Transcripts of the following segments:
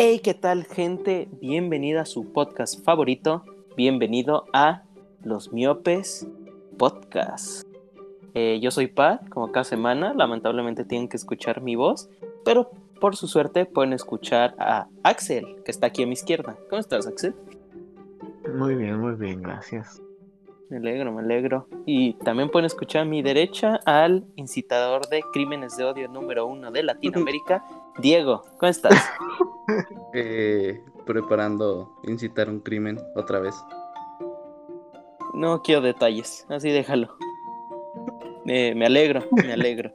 Hey, ¿qué tal gente? Bienvenida a su podcast favorito. Bienvenido a Los Miopes Podcast. Eh, yo soy Pat, como cada semana. Lamentablemente tienen que escuchar mi voz, pero por su suerte pueden escuchar a Axel, que está aquí a mi izquierda. ¿Cómo estás, Axel? Muy bien, muy bien, gracias. Me alegro, me alegro. Y también pueden escuchar a mi derecha al incitador de crímenes de odio número uno de Latinoamérica, Diego. ¿Cómo estás? Eh, preparando incitar un crimen otra vez. No quiero detalles, así déjalo. Eh, me alegro, me alegro.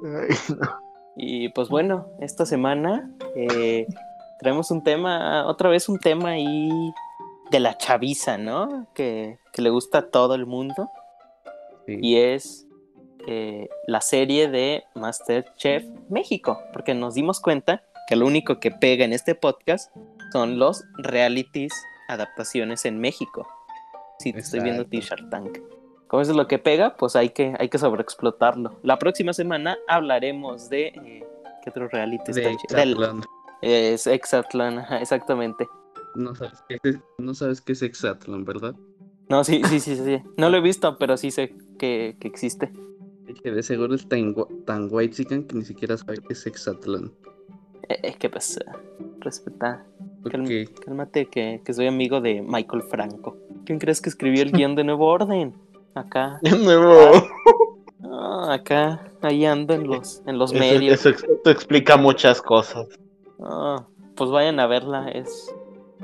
Ay, no. Y pues bueno, esta semana eh, traemos un tema, otra vez un tema ahí de la chaviza, ¿no? Que, que le gusta a todo el mundo. Sí. Y es eh, la serie de Masterchef México. Porque nos dimos cuenta que lo único que pega en este podcast son los realities adaptaciones en México. Si te estoy viendo. T-Shirt Tank. Como eso es lo que pega, pues hay que, hay que sobreexplotarlo. La próxima semana hablaremos de. eh, ¿Qué otro reality está De Del-. Es exactamente. No sabes qué es, no sabes qué es Exatlán, ¿verdad? No, sí, sí, sí, sí. sí. No lo he visto, pero sí sé que, que existe. Que de seguro es tan, tan white que ni siquiera sabe qué es Exatlán. Eh, Es que pues, eh, respeta. Cálmate que, que soy amigo de Michael Franco. ¿Quién crees que escribió el guion de Nuevo Orden? Acá. De nuevo. Ah, acá. Ahí ando en los, en los Eso, medios. eso explica muchas cosas. Ah, pues vayan a verla. Es,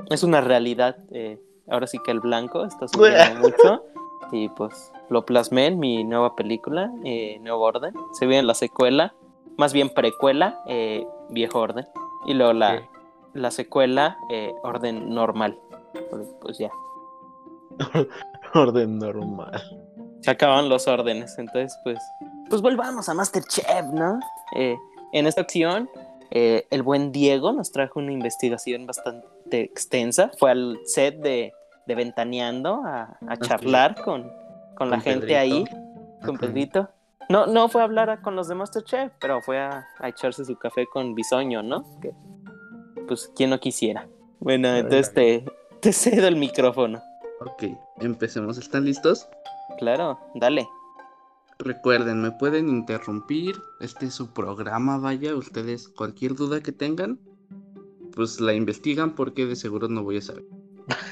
es una realidad. eh, ahora sí que el blanco está subiendo mucho. Y pues lo plasmé en mi nueva película, eh, Nuevo Orden. Se viene la secuela, más bien precuela, eh, Viejo Orden. Y luego la, la secuela, eh, Orden Normal. Pues, pues ya, Orden normal. se acaban los órdenes. Entonces, pues, pues volvamos a Masterchef, ¿no? Eh, en esta ocasión, eh, el buen Diego nos trajo una investigación bastante extensa. Fue al set de, de Ventaneando a, a charlar con, con la gente ahí, con Ajá. Pedrito. No, no fue a hablar con los de Masterchef, pero fue a, a echarse su café con Bisoño, ¿no? Que, pues, quien no quisiera. Bueno, entonces te, te cedo el micrófono. Ok, empecemos. ¿Están listos? Claro, dale. Recuerden, me pueden interrumpir. Este es su programa, vaya. Ustedes, cualquier duda que tengan, pues la investigan porque de seguro no voy a saber.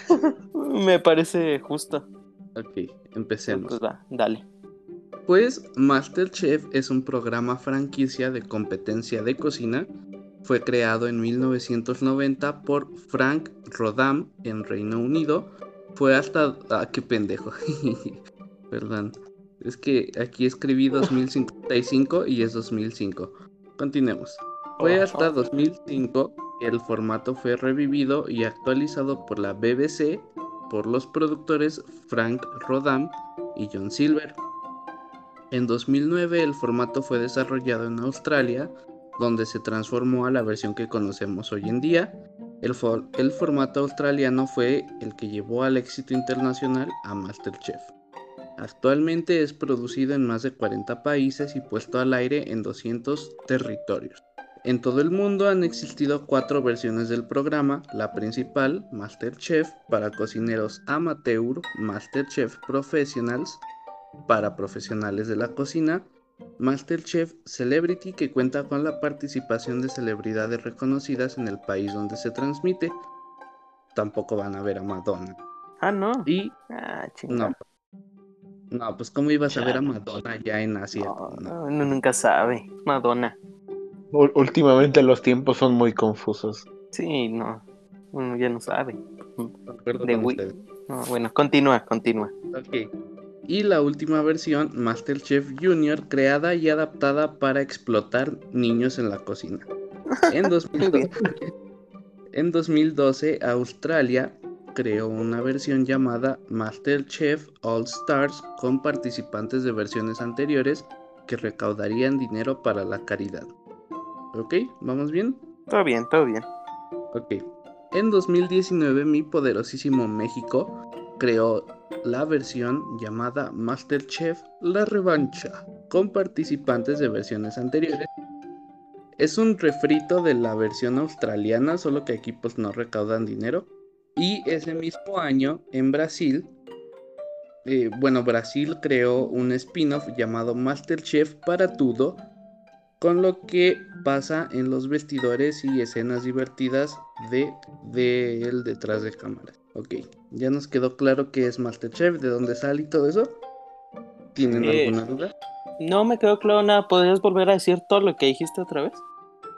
Me parece justo. Ok, empecemos. Pues va, dale. Pues Masterchef es un programa franquicia de competencia de cocina. Fue creado en 1990 por Frank Rodam en Reino Unido. Fue hasta... Ah, qué pendejo. Perdón. Es que aquí escribí 2055 y es 2005. Continuemos. Fue hasta 2005 que el formato fue revivido y actualizado por la BBC por los productores Frank Rodam y John Silver. En 2009 el formato fue desarrollado en Australia, donde se transformó a la versión que conocemos hoy en día. El, for- el formato australiano fue el que llevó al éxito internacional a Masterchef. Actualmente es producido en más de 40 países y puesto al aire en 200 territorios. En todo el mundo han existido cuatro versiones del programa, la principal, Masterchef, para cocineros amateur, Masterchef Professionals, para profesionales de la cocina, Masterchef Celebrity que cuenta con la participación de celebridades reconocidas en el país donde se transmite. Tampoco van a ver a Madonna. Ah, no. Y Ah, no. No, pues cómo ibas a ver a Chale. Madonna ya en Asia. No, No. no, uno nunca sabe. Madonna. Últimamente los tiempos son muy confusos. Sí, no. Uno ya no sabe. De. No, bueno, continúa, continúa. Ok. Y la última versión, Masterchef Junior, creada y adaptada para explotar niños en la cocina. En 2012, en 2012, Australia creó una versión llamada Masterchef All Stars con participantes de versiones anteriores que recaudarían dinero para la caridad. ¿Ok? ¿Vamos bien? Todo bien, todo bien. Ok. En 2019, mi poderosísimo México creó la versión llamada Masterchef La Revancha, con participantes de versiones anteriores. Es un refrito de la versión australiana, solo que aquí pues no recaudan dinero. Y ese mismo año en Brasil, eh, bueno, Brasil creó un spin-off llamado Masterchef para todo, con lo que pasa en los vestidores y escenas divertidas de, de él detrás de cámaras. Ok, ya nos quedó claro qué es Masterchef, de dónde sale y todo eso. ¿Tienen Eh, alguna duda? No me quedó claro nada. ¿Podrías volver a decir todo lo que dijiste otra vez?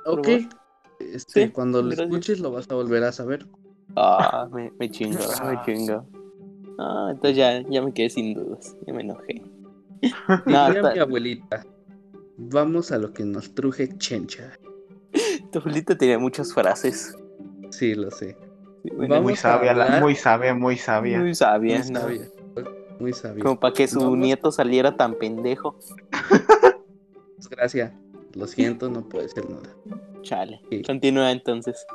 Ok. Este, Sí, cuando lo gracias. escuches lo vas a volver a saber. Ah, me, me chingo, me chingo. Ah, entonces ya, ya me quedé sin dudas. Ya me enojé. No, está- mi abuelita. Vamos a lo que nos truje chencha. tu abuelita tenía muchas frases. Sí, lo sé. Vamos Muy sabia, la- muy sabia, muy sabia. muy sabia, Muy ¿no? sabia. Muy sabia. Como para que su Vamos- nieto saliera tan pendejo. Desgracia. Lo siento, no puede ser nada. Chale. Sí. Continúa entonces.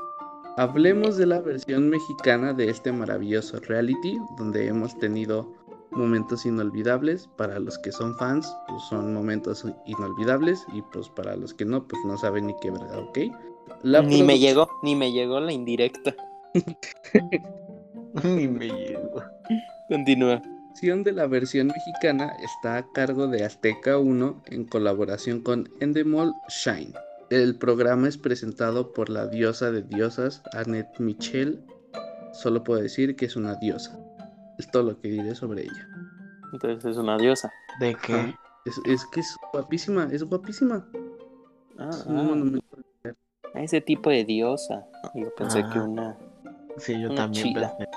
Hablemos de la versión mexicana de este maravilloso reality, donde hemos tenido momentos inolvidables. Para los que son fans, pues son momentos inolvidables. Y pues para los que no, pues no saben ni qué verdad, ¿ok? La Ni me llegó, ni me llegó la indirecta. Ni me llego. Continúa. de la versión mexicana está a cargo de Azteca 1 en colaboración con Endemol Shine. El programa es presentado por la diosa de diosas, Annette Michel. Solo puedo decir que es una diosa. Es todo lo que diré sobre ella. Entonces es una diosa. ¿De qué? Es, es que es guapísima, es guapísima. Ah, Es un ah, monumento. ese tipo de diosa. Yo pensé Ah. que una. Sí, yo Una también chila. pensé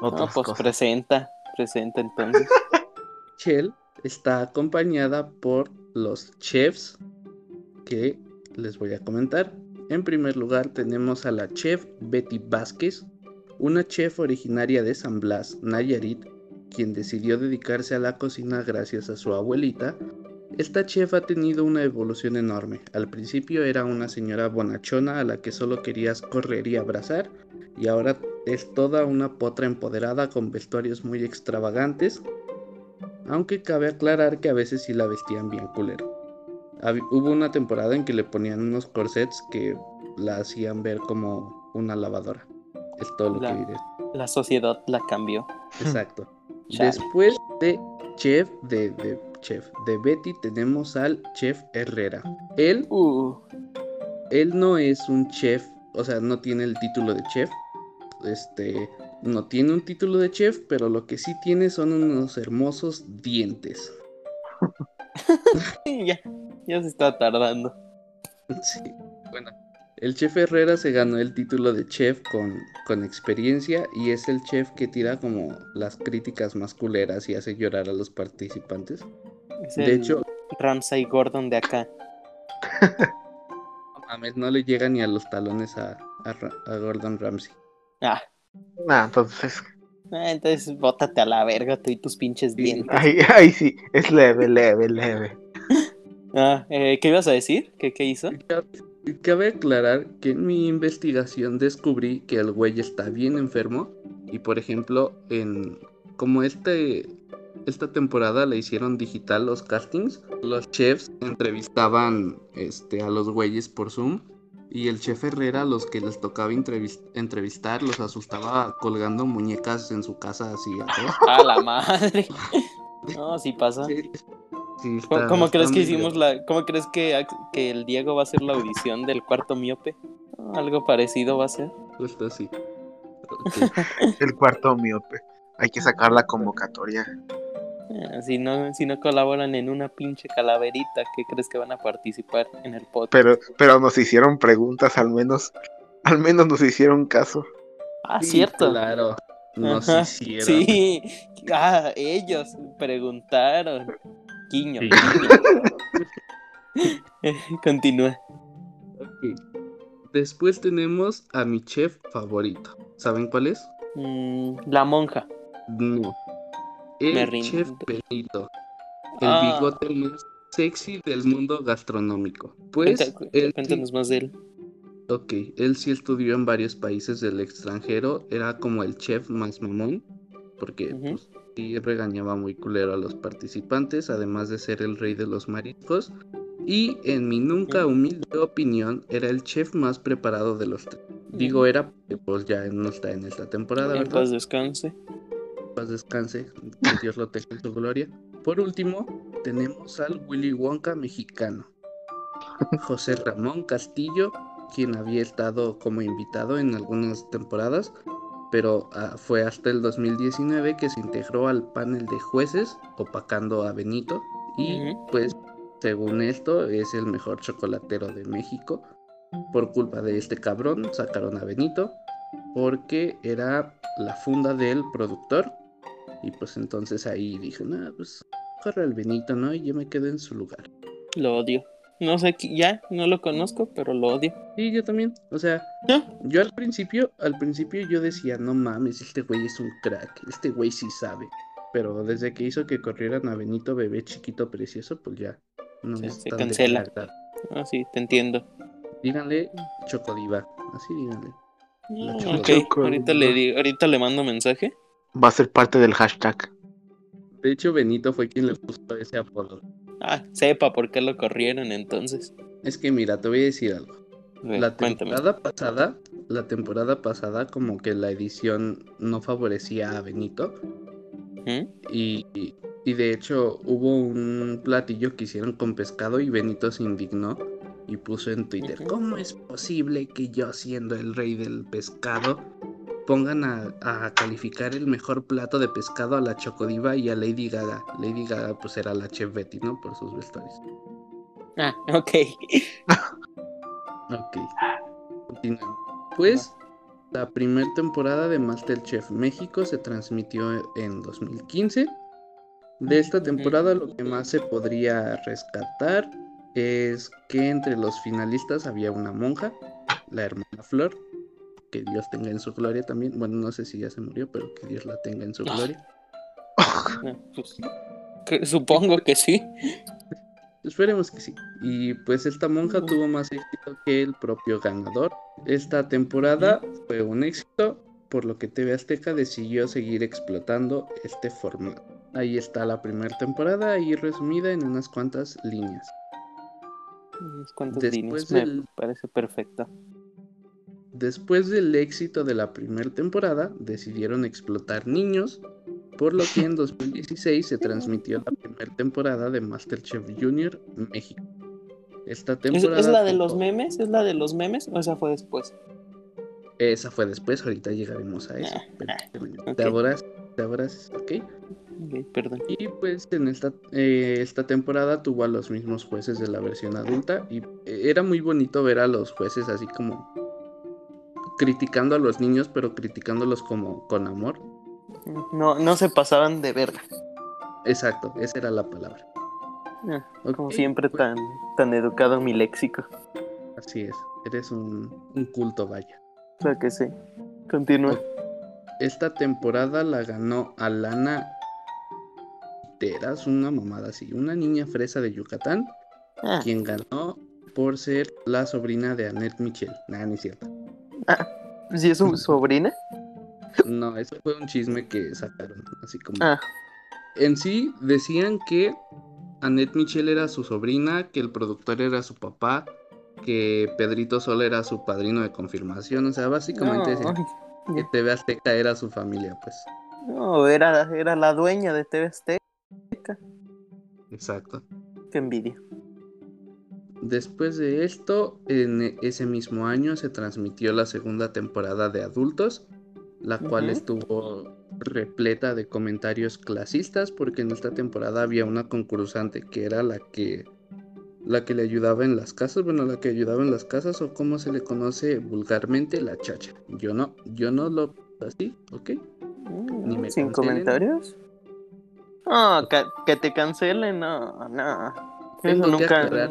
No, otras pues cosas. presenta. Presenta entonces. Michelle está acompañada por los chefs que les voy a comentar. En primer lugar tenemos a la chef Betty Vázquez, una chef originaria de San Blas, Nayarit, quien decidió dedicarse a la cocina gracias a su abuelita. Esta chef ha tenido una evolución enorme. Al principio era una señora bonachona a la que solo querías correr y abrazar, y ahora es toda una potra empoderada con vestuarios muy extravagantes, aunque cabe aclarar que a veces sí la vestían bien culero. Hab- Hubo una temporada en que le ponían unos corsets que la hacían ver como una lavadora. Es todo lo La- que diré. La sociedad la cambió. Exacto. Después de chef de, de chef de Betty tenemos al chef Herrera. Él Uh, él no es un chef, o sea, no tiene el título de chef. Este, no tiene un título de chef, pero lo que sí tiene son unos hermosos dientes. ya, ya se está tardando. Sí, bueno. El chef Herrera se ganó el título de chef con, con experiencia y es el chef que tira como las críticas más culeras y hace llorar a los participantes. Es De el hecho, Ramsay Gordon de acá. no mames, no le llega ni a los talones a, a a Gordon Ramsay. Ah, Nah, entonces, ah, entonces bótate a la verga tú y tus pinches Sí. dientes. ahí, ahí sí, es leve, leve, leve. Ah, eh, ¿qué ibas a decir? ¿Qué, qué hizo? Cabe aclarar que en mi investigación descubrí que el güey está bien enfermo y por ejemplo en como este esta temporada le hicieron digital los castings, los chefs entrevistaban este a los güeyes por Zoom y el chef Herrera los que les tocaba entrevis- entrevistar los asustaba colgando muñecas en su casa así a la madre. No, sí pasa. Sí, sí, ¿Cómo, está- cómo está crees que hicimos la, cómo crees que, que el Diego va a hacer la audición del cuarto miope? Algo parecido va a ser. justo así. El cuarto miope. Hay que sacar la convocatoria. Ah, Si no, si no colaboran en una pinche calaverita, ¿qué crees que van a participar en el podcast? Pero, pero nos hicieron preguntas, al menos, al menos nos hicieron caso. ah, Sí, cierto. Claro. Nos Ajá, hicieron. Sí, ah, ellos preguntaron. Quiño. Sí. quiño. Continúa. Ok. Después tenemos a mi chef favorito. ¿Saben cuál es? Mm, la monja. No. El Me rindo. chef Benito. El Ah. bigote más sexy del mundo gastronómico. Pues, Cuenta- él, sí, cuéntanos más de él. ok, él sí estudió en varios países del extranjero. Era como el chef más mamón. Porque Ujú. pues, sí regañaba muy culero a los participantes. Además de ser el rey de los mariscos. Y en mi nunca humilde opinión, era el chef más preparado de los tres. Digo era porque pues ya no está en esta temporada, En ¿verdad? paz descanse. Paz descanse, que Dios lo tenga en su gloria. Por último, tenemos al Willy Wonka mexicano, José Ramón Castillo, quien había estado como invitado en algunas temporadas, pero ah, fue hasta el 2019 que se integró al panel de jueces, opacando a Benito, y pues según esto es el mejor chocolatero de México. Por culpa de este cabrón sacaron a Benito porque era la funda del productor y pues entonces ahí dije, no, pues corre el Benito, ¿no? Y yo me quedé en su lugar. Lo odio. No sé, ya, no lo conozco, pero lo odio. Sí, yo también. O sea, ¿No? yo al principio, al principio yo decía, no mames, este güey es un crack, este güey sí sabe. Pero desde que hizo que corrieran a Benito, bebé chiquito precioso, pues ya no Se- se cancela. Ah, sí, te entiendo. Díganle Chocodiva, así díganle. La choco- ok, ahorita le, digo, ahorita le mando mensaje. Va a ser parte del hashtag. De hecho, Benito fue quien le puso ese apodo. Ah, sepa por qué lo corrieron entonces. Es que mira, te voy a decir algo. La cuéntame. temporada pasada, la temporada pasada, como que la edición no favorecía a Benito. ¿Mm? Y, y- de hecho hubo un platillo que hicieron con pescado y Benito se indignó y puso en Twitter. ¿cómo es posible que yo siendo el rey del pescado pongan a, a calificar el mejor plato de pescado a la Chocodiva y a Lady Gaga? Lady Gaga pues era la chef Betty, ¿no? Por sus vestuarios. Ah, ok. Ok. Continuemos. Pues la primera temporada de Masterchef México se transmitió en 2015. De esta temporada lo que más se podría rescatar es que entre los finalistas había una monja, la hermana Flor, que Dios tenga en su gloria también. Bueno, no sé si ya se murió, pero que Dios la tenga en su Ah. gloria. Ah, pues, supongo que sí. Esperemos que sí. Y pues esta monja tuvo más éxito que el propio ganador. Esta temporada fue un éxito, por lo que TV Azteca decidió seguir explotando este formato. Ahí está la primera temporada, ahí resumida en unas cuantas líneas. Unas cuantas Después líneas. Me parece perfecto. Después del éxito de la primera temporada, decidieron explotar niños, por lo que en 2016 se transmitió la primera temporada de Masterchef Junior México. Esta ¿Es, temporada es la de los memes? ¿Es la de los memes o esa fue después? Esa fue después, ahorita llegaremos a eso. Ah, ah. Te abras, te abras, ok. Ok, perdón. Y pues en esta, eh, esta temporada tuvo a los mismos jueces de la versión adulta y eh, era muy bonito ver a los jueces así como criticando a los niños, pero criticándolos como con amor. No, no se pasaban de verga. Exacto, esa era la palabra. Ah, Como siempre pues, tan, tan educado mi léxico. Así es, eres un, un culto, vaya. O sea que sí. Continúa. Esta temporada la ganó Alana Teras, una mamada así, una niña fresa de Yucatán, Ah, quien ganó por ser la sobrina de Annette Michel. Nada, no es cierto. ¿Sí es su sobrina? No, eso fue un chisme que sacaron, así como... Ah, En sí decían que Annette Michel era su sobrina, que el productor era su papá, que Pedrito Sol era su padrino de confirmación, o sea, básicamente no, decían que TV Azteca era su familia, pues. no, era, era la dueña de TV Azteca. Exacto. Qué envidia. Después de esto, en ese mismo año se transmitió la segunda temporada de adultos, la cual estuvo repleta de comentarios clasistas, porque en esta temporada había una concursante que era la que la que le ayudaba en las casas, bueno, la que ayudaba en las casas o como se le conoce vulgarmente la chacha. Yo no, yo no lo así, ¿ok? Ni me ¿Sin cancelen. comentarios? No, que, que te cancelen, no, no. Tengo Eso que nunca. aclarar.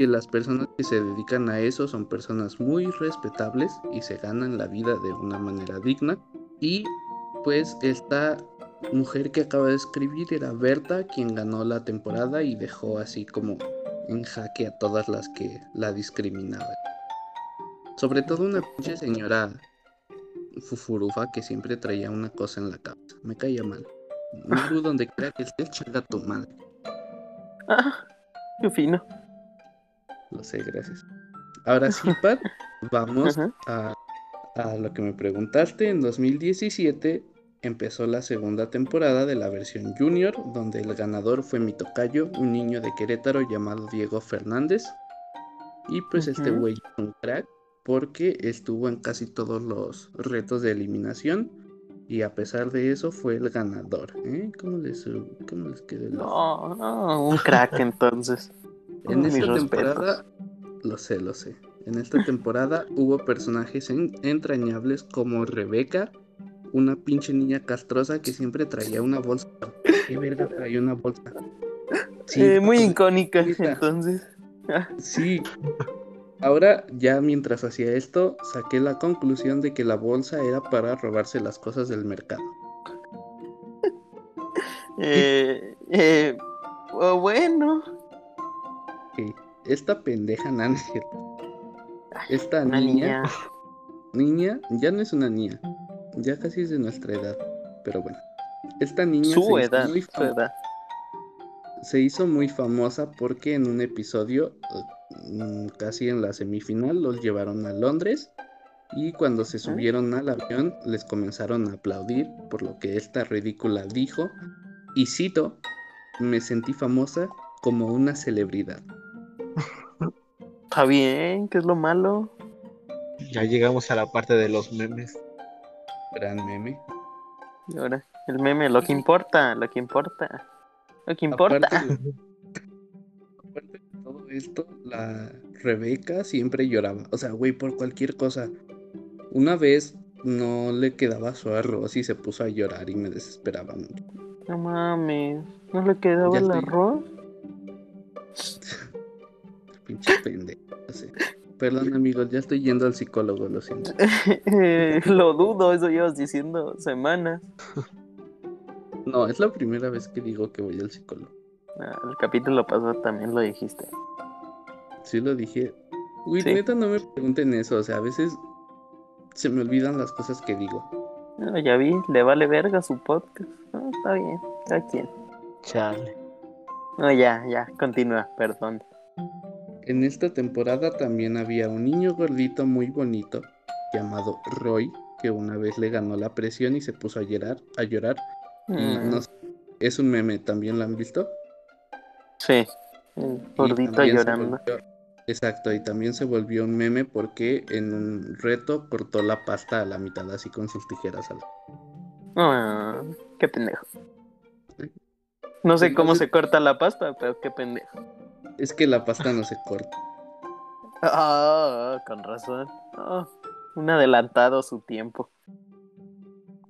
Que las personas que se dedican a eso son personas muy respetables y se ganan la vida de una manera digna. Y pues esta mujer que acaba de escribir era Berta, quien ganó la temporada y dejó así como en jaque a todas las que la discriminaban. Sobre todo una pinche señora fufurufa que siempre traía una cosa en la cabeza. Me caía mal. Maru, donde quiera que estés, chinga tu madre. Ah, Qué fino. Lo sé, gracias. Ahora sí, Pat, vamos a, a lo que me preguntaste. En 2017 empezó la segunda temporada de la versión junior, donde el ganador fue mi tocayo, un niño de Querétaro llamado Diego Fernández. Y pues este güey es un crack porque estuvo en casi todos los retos de eliminación. Y a pesar de eso fue el ganador. ¿eh? ¿Cómo les, cómo les quedó el? No, no, un crack entonces. En esta respetos. temporada, lo sé, lo sé. En esta temporada hubo personajes en- entrañables como Rebeca, una pinche niña castrosa que siempre traía una bolsa. ¿Qué verga traía una bolsa? Sí, Eh, muy pues, icónica, entonces. Sí. Ahora, ya mientras hacía esto, saqué la conclusión de que la bolsa era para robarse las cosas del mercado. Eh, eh, bueno, Que esta pendeja Nancy, esta niña, niña. niña, ya no es una niña, ya casi es de nuestra edad, pero bueno. Esta niña Su se, hizo edad, muy su edad. se hizo muy famosa porque en un episodio, mm, casi en la semifinal, los llevaron a Londres y cuando se subieron al avión les comenzaron a aplaudir por lo que esta ridícula dijo y cito, me sentí famosa como una celebridad. Está bien, ¿qué es lo malo? Ya llegamos a la parte de los memes. Gran meme. Y ahora, el meme, lo que importa, lo que importa. Lo que importa. Aparte de, aparte de todo esto, la Rebeca siempre lloraba. O sea, güey, por cualquier cosa. Una vez no le quedaba su arroz y se puso a llorar y me desesperaba mucho. No mames, ¿no le quedaba Ya el estoy- arroz? Pinche pendejo. no. Perdón, amigos, ya estoy yendo al psicólogo, lo siento. lo dudo, eso llevas diciendo semanas. No, es la primera vez que digo que voy al psicólogo. Ah, el capítulo pasado también lo dijiste. Sí lo dije. Güey, Sí. neta, no me pregunten eso. O sea, a veces se me olvidan las cosas que digo. Ya vi, le vale verga su podcast. Ah, está bien, cada quien. Chale. No, ya, ya, continúa, perdón. En esta temporada también había un niño gordito muy bonito llamado Roy, que una vez le ganó la presión y se puso a llorar, a llorar. Mm, no sé, es un meme, ¿también lo han visto? sí, gordito llorando. volvió- exacto, y también se volvió un meme porque en un reto cortó la pasta a la mitad así con sus tijeras. al- Ah, qué pendejo. No sé cómo se corta la pasta, pero qué pendejo. Es que la pasta no se corta. Ah, con razón. Ah, un adelantado a su tiempo.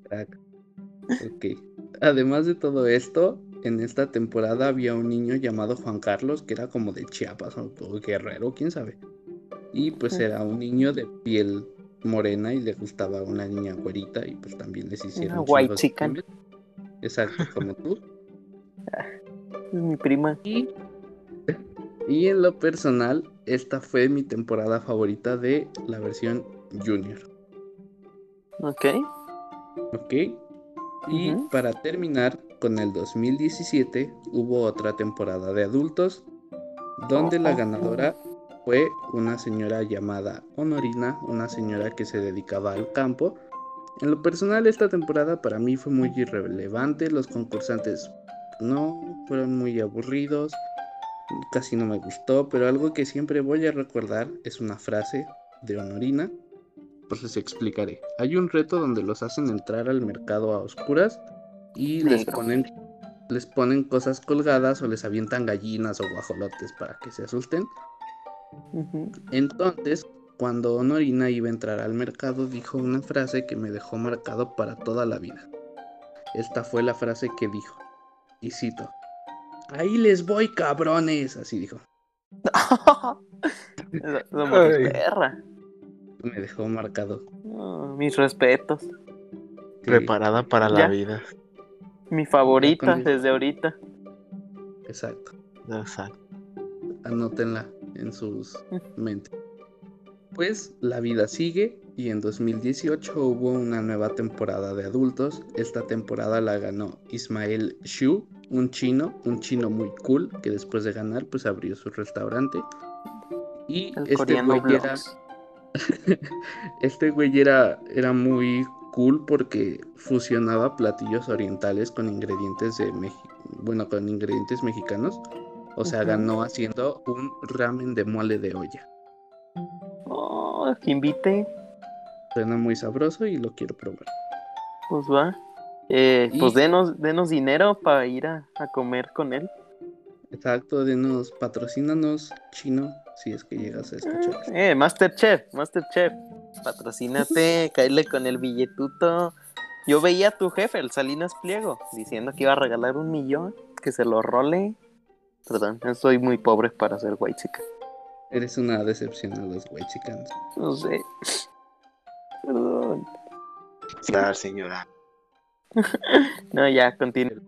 Ok. Además de todo esto, en esta temporada había un niño llamado Juan Carlos que era como de Chiapas o, Guerrero, quién sabe. Y pues era un niño de piel morena y le gustaba una niña güerita y pues también les hicieron Una white memes. Exacto, como tú. Es mi prima. Y, y en lo personal, esta fue mi temporada favorita de la versión junior. Ok. ¿Ok? Y para terminar, con el 2017 hubo otra temporada de adultos, donde la ganadora fue una señora llamada Honorina, una señora que se dedicaba al campo. En lo personal, esta temporada para mí fue muy irrelevante, los concursantes no fueron muy aburridos, casi no me gustó, pero algo que siempre voy a recordar es una frase de Honorina, pues les explicaré. Hay un reto donde los hacen entrar al mercado a oscuras y les ponen, les ponen cosas colgadas o les avientan gallinas o guajolotes para que se asusten. Entonces, cuando Honorina iba a entrar al mercado, dijo una frase que me dejó marcado para toda la vida. Esta fue la frase que dijo, y cito, Ahí les voy, cabrones, así dijo. Perra. Me dejó marcado. Mis respetos. Sí, Preparada para la vida. Mi favorita con- desde ahorita. exacto. Exacto. Anótenla en sus mentes. Pues la vida sigue y en 2018 hubo una nueva temporada de adultos. Esta temporada la ganó Ismael Shu, un chino, un chino muy cool, que después de ganar, pues abrió su restaurante. Y El este güey era, este güey era, era muy cool porque fusionaba platillos orientales con ingredientes de México, bueno, con ingredientes mexicanos. O sea, ganó haciendo un ramen de mole de olla. Oh, que invite, Suena muy sabroso y lo quiero probar. pues va. Eh, Y- Pues denos, denos dinero para ir a, a comer con él. Exacto, denos, patrocínanos, chino, si es que llegas a escuchar esto. Eh, Masterchef, Masterchef. Patrocínate, caerle con el billetuto. Yo veía a tu jefe, el Salinas Pliego, diciendo que iba a regalar un millón, que se lo role. Perdón, soy muy pobre para ser white chica. Eres una decepción a los Whitexicans. No sé. Perdón. Claro, señora. No, ya, continúen.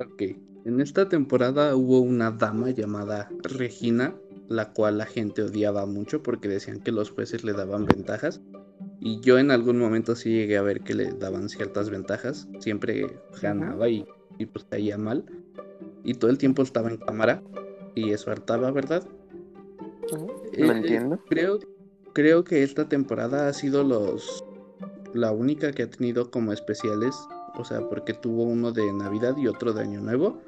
Ok, en esta temporada hubo una dama llamada Regina, la cual la gente odiaba mucho porque decían que los jueces le daban ventajas. Y yo en algún momento sí llegué a ver que le daban ciertas ventajas. Siempre ganaba y, y pues caía mal. Y todo el tiempo estaba en cámara. Y eso hartaba, ¿verdad? Lo Eh, entiendo. Creo, creo que esta temporada ha sido los la única que ha tenido como especiales. O sea, porque tuvo uno de Navidad y otro de Año Nuevo.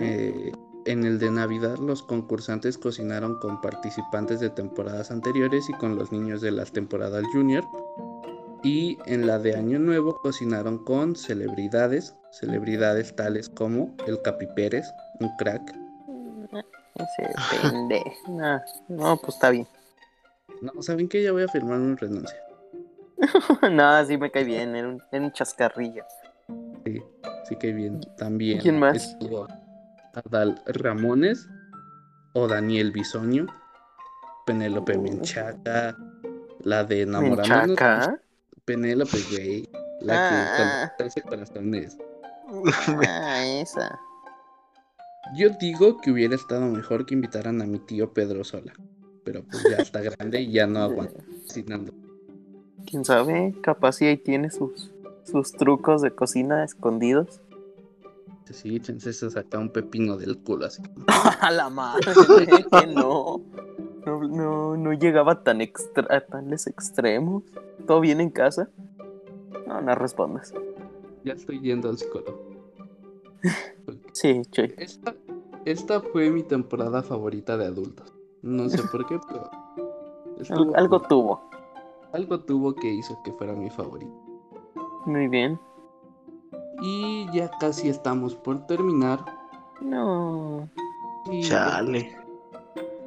Eh, en el de Navidad los concursantes cocinaron con participantes de temporadas anteriores y con los niños de las temporadas junior. Y en la de Año Nuevo cocinaron con celebridades, celebridades tales como el Capi Pérez, un crack. Ese pende. No, no, pues está bien. No, ¿saben qué? Ya voy a firmar una renuncia. no, sí me cae bien, era un, era un chascarrillo. Sí, sí que bien. También ¿Quién más? estuvo Adal Ramones o Daniel Bisoño, Penélope Oh. Menchaca, la de Enamorándonos. Menchaca. Penélope, güey. La Ah. que con ese corazones. Ah, esa. Yo digo que hubiera estado mejor que invitaran a mi tío Pedro Sola. Pero pues ya está grande y ya no aguanta. Quién sabe, capaz si ahí tiene sus, sus trucos de cocina escondidos. Sí, échense se saca un pepino del culo así. A la madre, que no. No, no, no llegaba tan extra, a tales extremos. ¿Todo bien en casa? No, no respondas. Ya estoy yendo al psicólogo. Sí, Chuy. Esta, esta fue mi temporada favorita de adultos. No sé por qué, pero. estuvo algo tuvo. Algo tuvo que hizo que fuera mi favorita. Muy bien. Y ya casi estamos por terminar. No. Y Chale.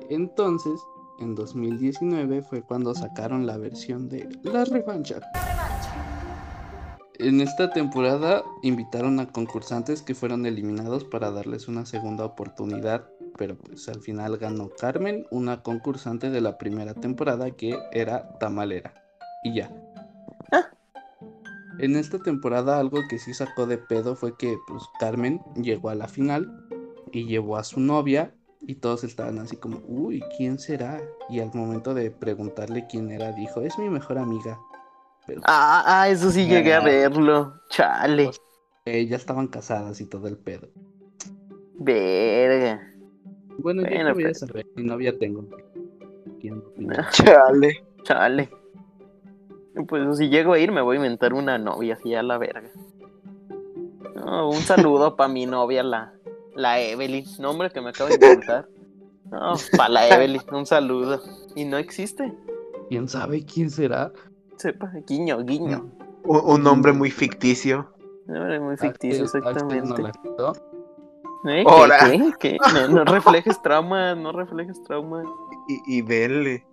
Entonces, en 2019 fue cuando sacaron la versión de La Revancha. En esta temporada invitaron a concursantes que fueron eliminados para darles una segunda oportunidad, pero pues al final ganó Carmen, una concursante de la primera temporada que era Tamalera. Y ya. Ah. En esta temporada algo que sí sacó de pedo fue que pues Carmen llegó a la final y llevó a su novia y todos estaban así como, uy, ¿quién será? Y al momento de preguntarle quién era, dijo, es mi mejor amiga. Ah, ah, eso sí llegué a verlo. Chale. eh, ya estaban casadas y todo el pedo. Verga. Bueno, yo Bueno, no voy a saber, mi novia tengo. ¿Quién? Chale. Chale. Pues si llego a ir, me voy a inventar una novia así a la verga. Un saludo para mi novia, la, la Evelyn. Nombre que me acabo de inventar. No, para la Evelyn, un saludo. Y no existe. ¿Quién sabe quién será? Sepa, guiño, guiño. Un, un nombre muy ficticio. Nombre muy ficticio, Axel- Axel no exactamente. ¿Eh? Hola. ¿Qué? ¿Qué? ¿Qué? No, no reflejes traumas, no reflejes traumas. Y, y. Eh,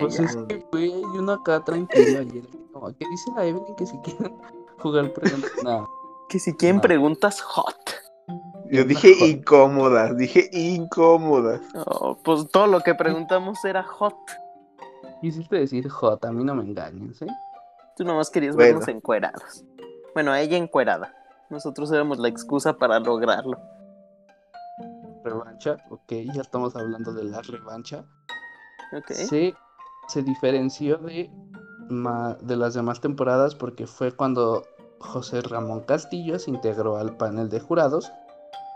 Pues ya. es que güey, hay uno acá tranquilo ayer. Como, ¿Qué dice la Evelyn que si quieren jugar preguntas? Nada. Que si quieren No. preguntas hot. Yo dije incómodas, dije incómodas. Oh, pues todo lo que preguntamos era hot. Quisiste decir J, a mí no me engañes, ¿eh? Tú nomás querías Bueno. vernos encuerados. Bueno, ella encuerada. Nosotros éramos la excusa para lograrlo. Revancha, ok, ya estamos hablando de la revancha. Ok. Se, se diferenció de, ma- de las demás temporadas porque fue cuando José Ramón Castillo se integró al panel de jurados,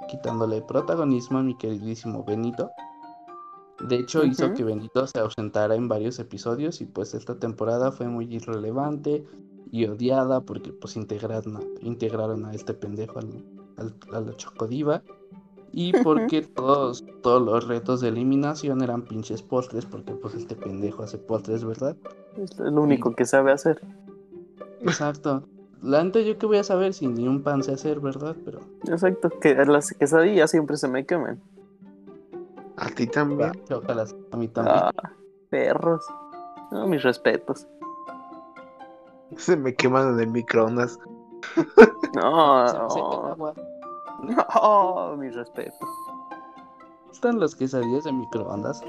quitándole protagonismo a mi queridísimo Benito. De hecho, hizo que Benito se ausentara en varios episodios y pues esta temporada fue muy irrelevante y odiada porque pues integraron a, integraron a este pendejo al, al- a la Chocodiva y porque todos, todos los retos de eliminación eran pinches postres porque pues este pendejo hace postres, ¿verdad? Es lo único que sabe hacer. Exacto. La neta yo que voy a saber si ni un pan sé hacer, ¿verdad? Pero Exacto, que las quesadillas siempre se me queman. A ti también. ojalá a mí también. Ah, perros. No, mis respetos. Se me queman en el microondas. No, no, no, mis respetos. ¿Están las quesadillas de microondas?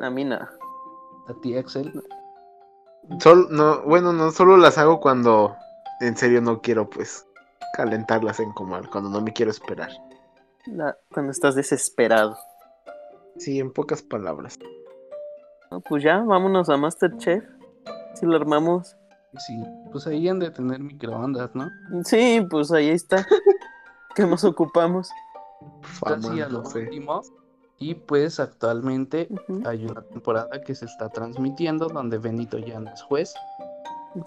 A mí no. A ti, Axel. Sol, no, bueno, no solo las hago cuando en serio no quiero, pues, calentarlas en comal, cuando no me quiero esperar. La- cuando estás desesperado. Sí, en pocas palabras. No, pues ya, vámonos a Masterchef. Si lo armamos. Sí, pues ahí han de tener microondas, ¿no? Sí, pues ahí está. ¿Qué nos ocupamos? Fama, Casi a lo último. Y pues actualmente hay una temporada que se está transmitiendo donde Benito ya no es juez.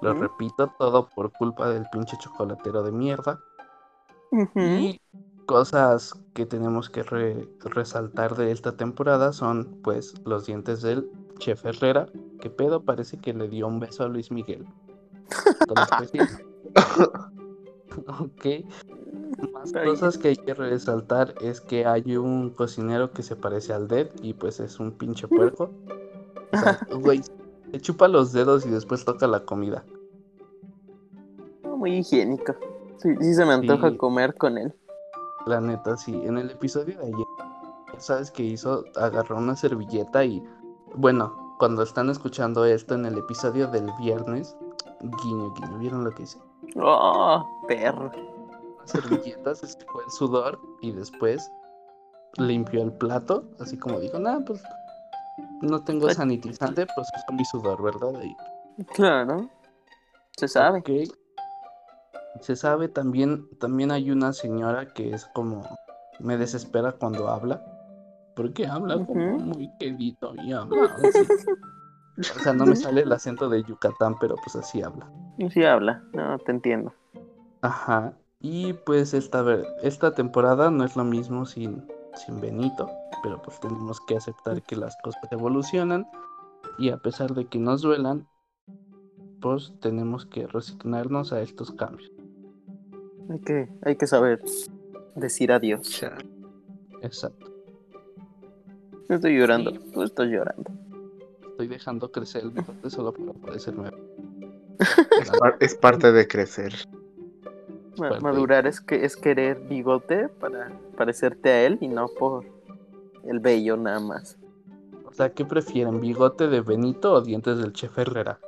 Lo repito, todo por culpa del pinche chocolatero de mierda. ujú. Y cosas que tenemos que re- resaltar de esta temporada son pues los dientes del chef Herrera. Que pedo parece que le dio un beso a Luis Miguel. Ok. Más cosas que hay que resaltar es que hay un cocinero que se parece al Dead y pues es un pinche puerco. O sea, güey, se chupa los dedos y después toca la comida. Muy higiénico. Sí, sí se me antoja Sí. comer con él. La neta, sí. En el episodio de ayer, ¿sabes qué hizo? Agarró una servilleta y, bueno, cuando están escuchando esto en el episodio del viernes, guiño, guiño, ¿vieron lo que hice? Oh, perro. Una servilleta se secó el sudor y después limpió el plato, así como dijo, nada, pues no tengo Pues- sanitizante, pues uso mi sudor, ¿verdad? Ahí. Claro. Se sabe. Ok. Se sabe también, también hay una señora que es como, me desespera cuando habla, porque habla como muy quedito y habla así. O sea, no me sale el acento de Yucatán, pero pues así habla. Sí habla. No, te entiendo. Ajá. Y pues esta, ver- esta temporada no es lo mismo sin, sin Benito, pero pues tenemos que aceptar que las cosas evolucionan y a pesar de que nos duelan, pues tenemos que resignarnos a estos cambios. Hay que, hay que saber decir adiós. Exacto. Estoy llorando. Sí. Tú estás llorando. Estoy dejando crecer el bigote solo para parecerme. Es, par- es parte de crecer. Ma- Parte. Madurar es que es querer bigote para parecerte a él y no por el vello nada más. O sea, ¿qué prefieren? ¿Bigote de Benito o dientes del chef Herrera?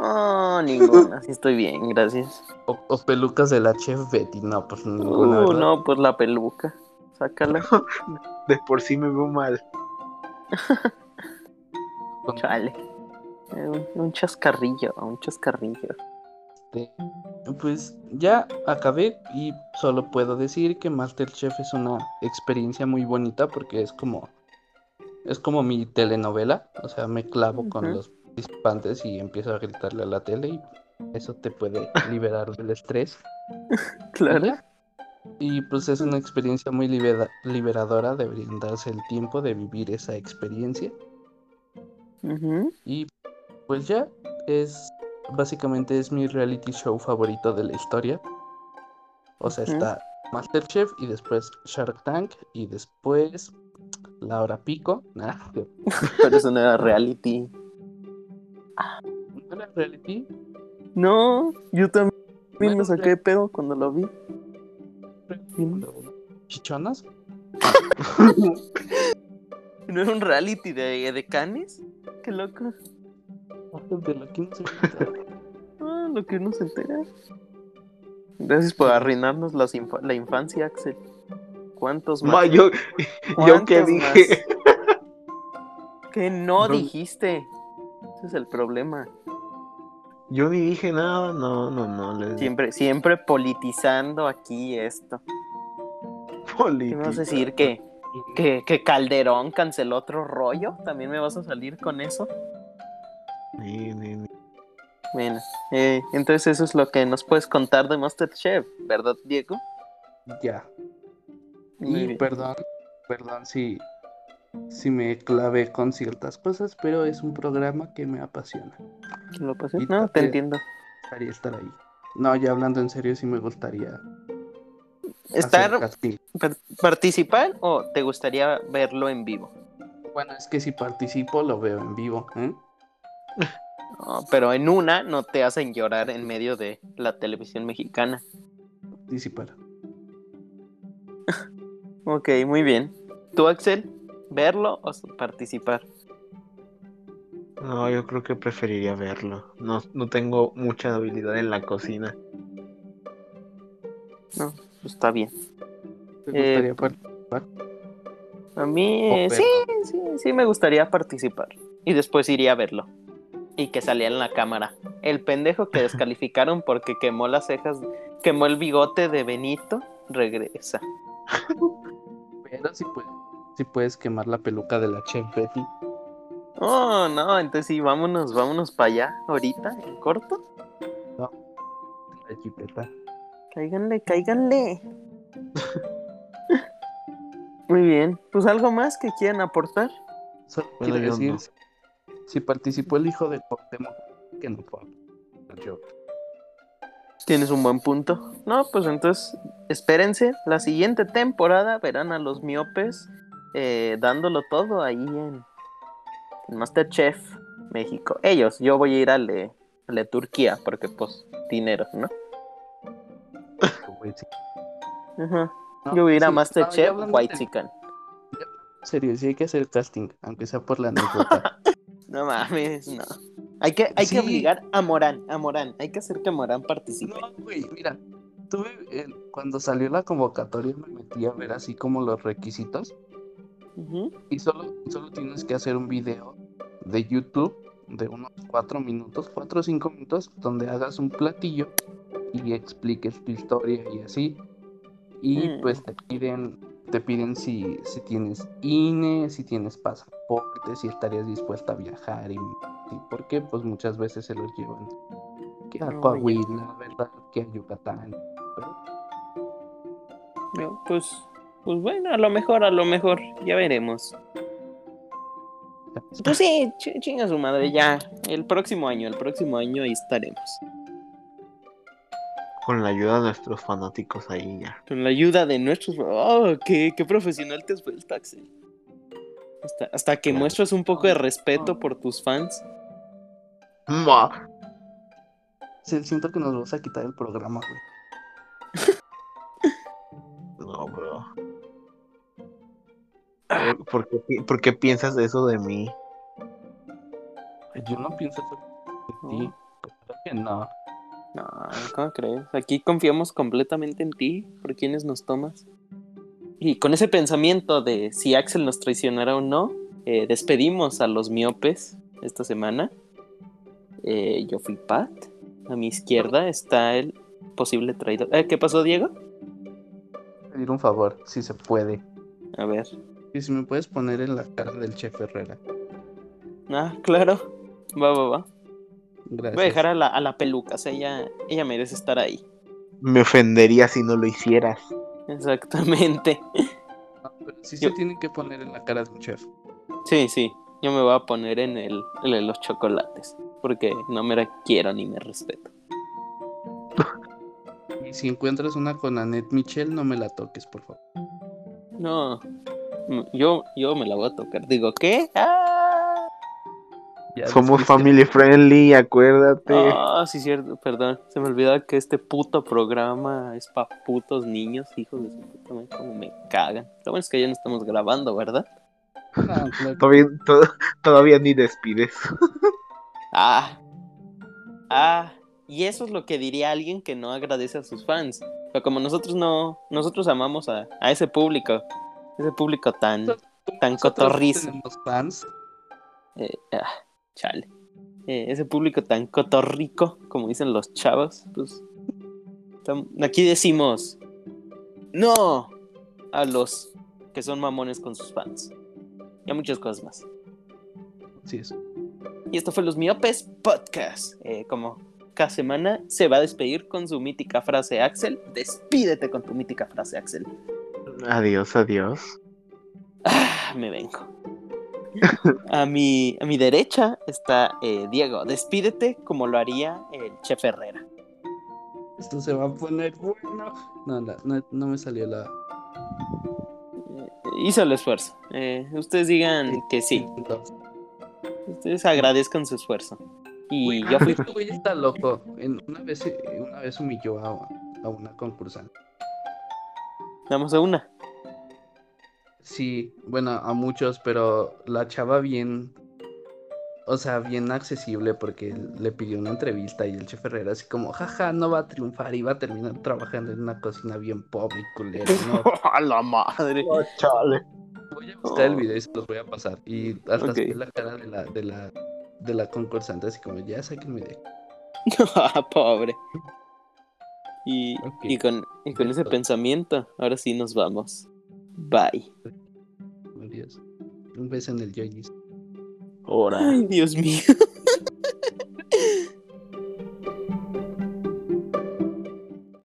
Oh, ninguna. Sí estoy bien, gracias. ¿O, o pelucas de la chef Betty? No, pues ninguna. Uh, no, pues la peluca. Sácala. De por sí me veo mal. Chale. Eh, Un, un chascarrillo, un chascarrillo. Este, Pues ya acabé y solo puedo decir que Masterchef es una experiencia muy bonita porque es como es como mi telenovela, o sea, me clavo con los participantes y empiezo a gritarle a la tele y eso te puede liberar del estrés. Claro. Y pues es una experiencia muy libera- liberadora, deberían darse el tiempo de vivir esa experiencia. Y pues ya, es básicamente es mi reality show favorito de la historia. O sea, Ujú. está Masterchef y después Shark Tank y después La Hora Pico. Nah, Pero eso no era reality. ¿No era reality? No, yo también No me saqué de pedo cuando lo vi. ¿Chichonas? ¿No era un reality de, de canes? Qué loco. De lo que no se. Ah, lo que uno se entera. Gracias por arruinarnos las la infancia, Axel. ¿Cuántos más? Ma, yo, yo qué ¿Cuántos dije. Que no No. dijiste. Ese es el problema. Yo ni dije nada, no, no, no. Les... Siempre, siempre politizando aquí esto. ¿Qué me vas a decir? ¿Que, que, que Calderón canceló otro rollo? ¿También me vas a salir con eso? Ni, ni, ni. Bueno, eh, entonces eso es lo que nos puedes contar de Masterchef, ¿verdad, Diego? Ya. Muy Y bien. perdón, perdón si, si me clavé con ciertas cosas, pero es un programa que me apasiona. ¿Lo? Y No, te también- entiendo. Gustaría estar ahí. No, ya hablando en serio, sí me gustaría ¿Estar, participar o te gustaría verlo en vivo? Bueno, es que si participo lo veo en vivo, ¿eh? No, pero en una no te hacen llorar en medio de la televisión mexicana. Participar. Ok, muy bien. ¿Tú, Axel? ¿Verlo o participar? No, yo creo que preferiría verlo. No, no tengo mucha habilidad en la cocina. No, pues está bien. ¿Te Eh, gustaría participar? A mí, eh, sí, sí, sí me gustaría participar. Y después iría a verlo. Y que saliera en la cámara. El pendejo que descalificaron porque quemó las cejas, quemó el bigote de Benito, regresa. Pero si puedes, si puedes quemar la peluca de la chef Betty. Oh, no, entonces sí, vámonos, vámonos para allá, ahorita, en corto. La chipeta. Cáiganle, cáiganle. Muy bien, pues algo más que quieran aportar. Solo Bueno, quiero decir, no. si- si participó el hijo de Cuauhtémoc, que no fue yo. Tienes un buen punto. No, pues entonces espérense. La siguiente temporada verán a los miopes eh, dándolo todo ahí en, en Masterchef México. Ellos, yo voy a ir a le, a le Turquía porque pues dinero, ¿no? No, Yo voy a ir a sí, no, ya Masterchef White en- Chicken. En serio, sí hay que hacer casting, aunque sea por la anécdota. No mames, no. Hay que, hay Sí. que obligar a Morán, a Morán. Hay que hacer que Morán participe. no, güey, mira, tuve, eh, cuando salió la convocatoria me metí a ver así como los requisitos Y solo, solo tienes que hacer un video de YouTube de unos cuatro minutos, cuatro o cinco minutos, donde hagas un platillo y expliques tu historia y así. Y Mm. pues te piden, te piden si, si tienes INE, si tienes pasaporte, si estarías dispuesta a viajar y, y por qué, pues muchas veces se los llevan que a. Coahuila, ¿verdad? Que a Yucatán. Pero No, pues, pues bueno, a lo mejor, a lo mejor, ya veremos. Pues sí, ch- chinga su madre, ya. El próximo año, el próximo año ahí estaremos. Con la ayuda de nuestros fanáticos ahí ya. Con la ayuda de nuestros. ¡Oh! ¡Qué, qué profesional te has vuelto, Axel! Hasta, hasta que Claro. muestras un poco de respeto por tus fans. Sí, siento que nos vas a quitar el programa, güey. ¿Por, por qué, por qué piensas eso de mí? Yo no pienso eso de ti. No. No, ¿cómo crees? Aquí confiamos completamente en ti, por quienes nos tomas. Y con ese pensamiento de si Axel nos traicionará o no, eh, despedimos a los miopes esta semana. Eh, yo fui Pat. A mi izquierda está el posible traidor. Eh, ¿Qué pasó, Diego? Pedir un favor, si se puede. A ver. Y si me puedes poner en la cara del chef Herrera. Ah, claro. Va, va, va. Gracias. Voy a dejar a la, a la peluca. O sea, ella, ella merece estar ahí. Me ofendería si no lo hicieras. Exactamente. No, pero sí Yo- se tiene que poner en la cara de un chef. Sí, sí. Yo me voy a poner en el, el de los chocolates. Porque no me la quiero ni me respeto. Y si encuentras una con Annette Michel, no me la toques, por favor. No. Yo, yo me la voy a tocar. Digo, ¿qué? ¡Ah! Somos family friendly, acuérdate. Ah, sí, cierto, perdón. Se me olvidaba que este puto programa es para putos niños, hijos de su puta madre, como me cagan. Lo bueno es que ya no estamos grabando, ¿verdad? te- No, claro. Todavía, to- todavía ni despides. Ah. Ah. Y eso es lo que diría alguien que no agradece a sus fans. Pero como nosotros no, nosotros amamos a, a ese público, ese público tan, tan cotorrizo. fans. eh, ah, chale. eh, ese público tan cotorrico, como dicen los chavos, pues aquí decimos no a los que son mamones con sus fans. Y a muchas cosas más. Así es. Y esto fue Los Miopes Podcast. Eh, como cada semana se va a despedir con su mítica frase Axel. Despídete con tu mítica frase Axel. Adiós, adiós. Ah, me vengo. A mi, a mi derecha está eh, Diego. Despídete como lo haría el chef Herrera. Esto se va a poner bueno. No, no, no, no me salió la. Eh, hizo el esfuerzo. Eh, ustedes digan que sí. Ustedes agradezcan su esfuerzo. Y yo fui. Este güey está loco. En- una, vez, una vez humilló a, a una concursante. Vamos a una. Sí, bueno, a muchos, pero la chava bien. O sea, bien accesible porque le pidió una entrevista y el chef Herrera así como, jaja, no va a triunfar y va a terminar trabajando en una cocina bien pobre y culera. ¿no? ¡A la madre! Oh, chale. Voy a buscar el video y se los voy a pasar. Y hasta Ok. se ve la cara de la, de la, de la concursante, así como, ya sáquenme de. Pobre. Y, con, y con ese pensamiento, ahora sí nos vamos. Bye. Adiós. Un beso en el yoyis. Ahora. Ay, Dios mío.